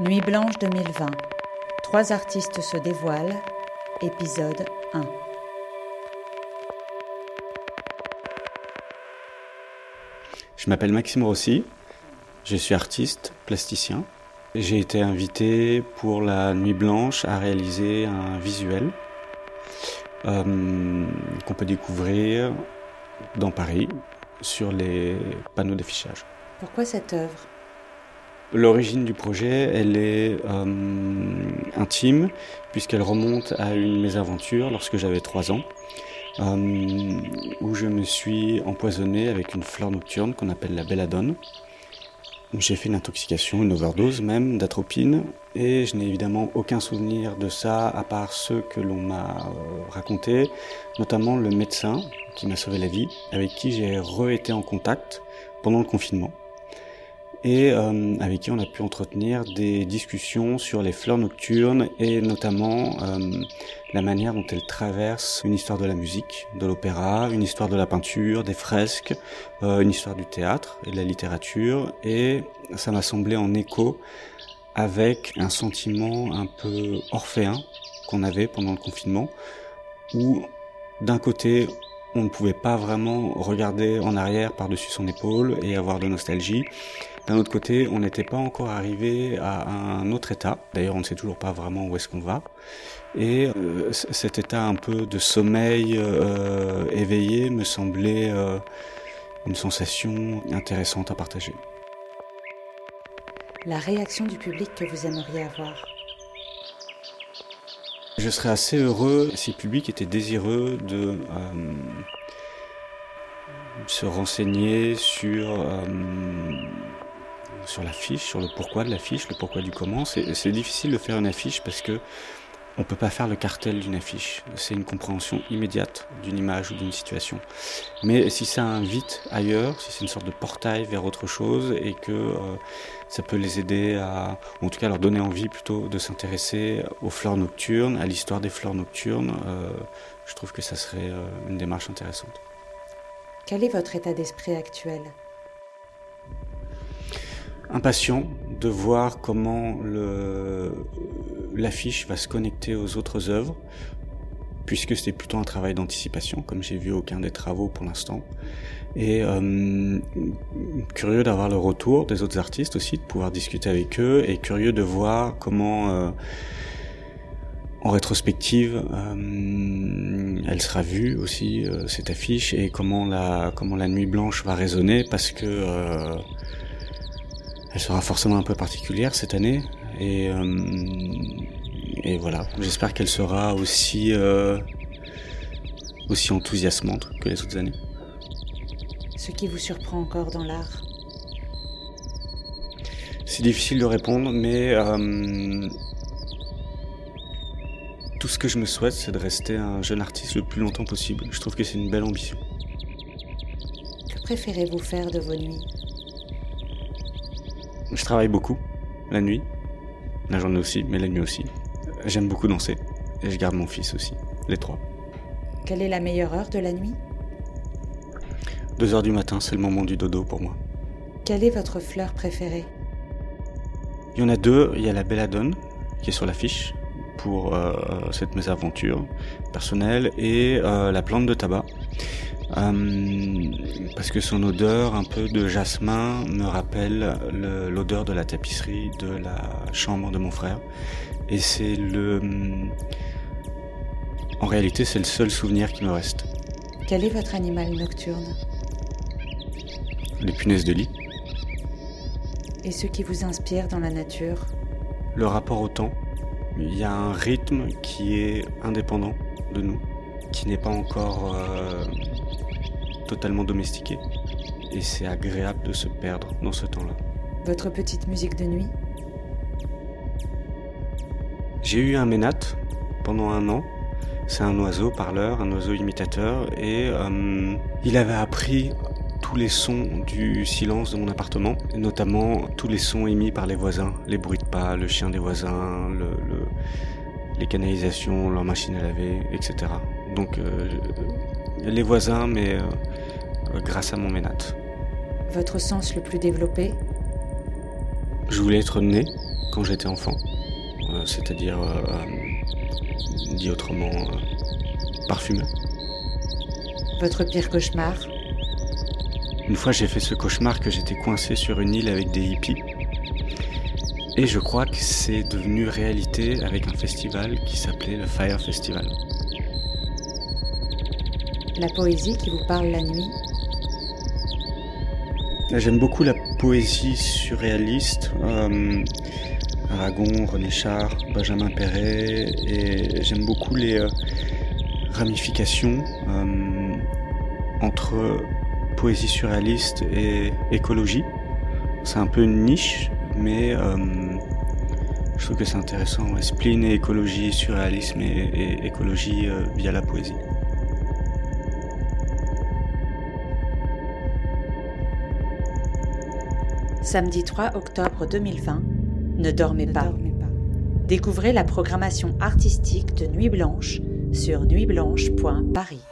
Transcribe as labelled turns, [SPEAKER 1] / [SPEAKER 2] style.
[SPEAKER 1] Nuit blanche 2020. Trois artistes se dévoilent. Épisode 1.
[SPEAKER 2] Je m'appelle Maxime Rossi. Je suis artiste, plasticien. J'ai été invité pour la Nuit Blanche à réaliser un visuel euh, qu'on peut découvrir dans Paris sur les panneaux d'affichage.
[SPEAKER 1] Pourquoi cette œuvre?
[SPEAKER 2] L'origine du projet, elle est euh, intime puisqu'elle remonte à une mésaventure lorsque j'avais 3 ans, euh, où je me suis empoisonné avec une fleur nocturne qu'on appelle la belladone. J'ai fait une intoxication, une overdose même d'atropine, et je n'ai évidemment aucun souvenir de ça à part ceux que l'on m'a euh, racontés, notamment le médecin qui m'a sauvé la vie, avec qui j'ai re-été en contact pendant le confinement et euh, avec qui on a pu entretenir des discussions sur les fleurs nocturnes et notamment euh, la manière dont elles traversent une histoire de la musique, de l'opéra, une histoire de la peinture, des fresques, euh, une histoire du théâtre et de la littérature. Et ça m'a semblé en écho avec un sentiment un peu orphéen qu'on avait pendant le confinement où d'un côté on ne pouvait pas vraiment regarder en arrière par-dessus son épaule et avoir de nostalgie. D'un autre côté, on n'était pas encore arrivé à un autre état. D'ailleurs, on ne sait toujours pas vraiment où est-ce qu'on va. Et euh, cet état un peu de sommeil euh, éveillé me semblait euh, une sensation intéressante à partager.
[SPEAKER 1] La réaction du public que vous aimeriez avoir?
[SPEAKER 2] Je serais assez heureux si le public était désireux de se renseigner sur sur l'affiche, sur le pourquoi de l'affiche, le pourquoi du comment. C'est difficile de faire une affiche parce que on peut pas faire le cartel d'une affiche. C'est une compréhension immédiate d'une image ou d'une situation. Mais si ça invite ailleurs, si c'est une sorte de portail vers autre chose et que euh, ça peut les aider à, ou en tout cas leur donner envie plutôt de s'intéresser aux fleurs nocturnes, à l'histoire des fleurs nocturnes, euh, je trouve que ça serait euh, une démarche intéressante.
[SPEAKER 1] Quel est votre état d'esprit actuel?
[SPEAKER 2] Impatient de voir comment l'affiche va se connecter aux autres œuvres, puisque c'était plutôt un travail d'anticipation, comme j'ai vu aucun des travaux pour l'instant. Et euh, curieux d'avoir le retour des autres artistes aussi, de pouvoir discuter avec eux, et curieux de voir comment, euh, en rétrospective, euh, elle sera vue aussi cette affiche, et comment la comment la nuit blanche va résonner, parce que elle sera forcément un peu particulière cette année et, euh, et voilà, j'espère qu'elle sera aussi, euh, aussi enthousiasmante que les autres années.
[SPEAKER 1] Ce qui vous surprend encore dans l'art?
[SPEAKER 2] C'est difficile de répondre, mais euh, tout ce que je me souhaite, c'est de rester un jeune artiste le plus longtemps possible. Je trouve que c'est une belle ambition.
[SPEAKER 1] Que préférez-vous faire de vos nuits?
[SPEAKER 2] Je travaille beaucoup, la nuit. La journée aussi, mais la nuit aussi. J'aime beaucoup danser. Et je garde mon fils aussi. Les trois.
[SPEAKER 1] Quelle est la meilleure heure de la nuit?
[SPEAKER 2] 2 heures du matin, c'est le moment du dodo pour moi.
[SPEAKER 1] Quelle est votre fleur préférée?
[SPEAKER 2] Il y en a deux. Il y a la belladone, qui est sur l'affiche, pour euh, cette mésaventure personnelle, et euh, la plante de tabac, euh, parce que son odeur un peu de jasmin me rappelle l'odeur de la tapisserie de la chambre de mon frère. Et c'est le... En réalité, c'est le seul souvenir qui me reste.
[SPEAKER 1] Quel est votre animal nocturne?
[SPEAKER 2] Les punaises de lit.
[SPEAKER 1] Et ce qui vous inspire dans la nature?
[SPEAKER 2] Le rapport au temps. Il y a un rythme qui est indépendant de nous, qui n'est pas encore... Euh, totalement domestiqué. Et c'est agréable de se perdre dans ce temps-là.
[SPEAKER 1] Votre petite musique de nuit?
[SPEAKER 2] J'ai eu un ménat pendant un an. C'est un oiseau parleur, un oiseau imitateur, et euh, il avait appris tous les sons du silence de mon appartement, notamment tous les sons émis par les voisins, les bruits de pas, le chien des voisins, le, les canalisations, leur machine à laver, etc. Donc euh, les voisins, mais euh, grâce à mon ménat.
[SPEAKER 1] Votre sens le plus développé?
[SPEAKER 2] Je voulais être né, quand j'étais enfant, c'est-à-dire, dit autrement, parfumé.
[SPEAKER 1] Votre pire cauchemar?
[SPEAKER 2] Une fois j'ai fait ce cauchemar que j'étais coincé sur une île avec des hippies. Et je crois que c'est devenu réalité avec un festival qui s'appelait le Fire Festival.
[SPEAKER 1] La poésie qui vous parle la nuit
[SPEAKER 2] J'aime beaucoup la poésie surréaliste. Euh, Aragon, René Char, Benjamin Perret, et j'aime beaucoup les euh, ramifications euh, entre poésie surréaliste et écologie. C'est un peu une niche, mais je trouve que c'est intéressant. Spleen et écologie, surréalisme et, écologie via la poésie.
[SPEAKER 1] Samedi 3 octobre 2020, ne dormez, pas. dormez pas. Découvrez la programmation artistique de Nuit Blanche sur nuitblanche.paris.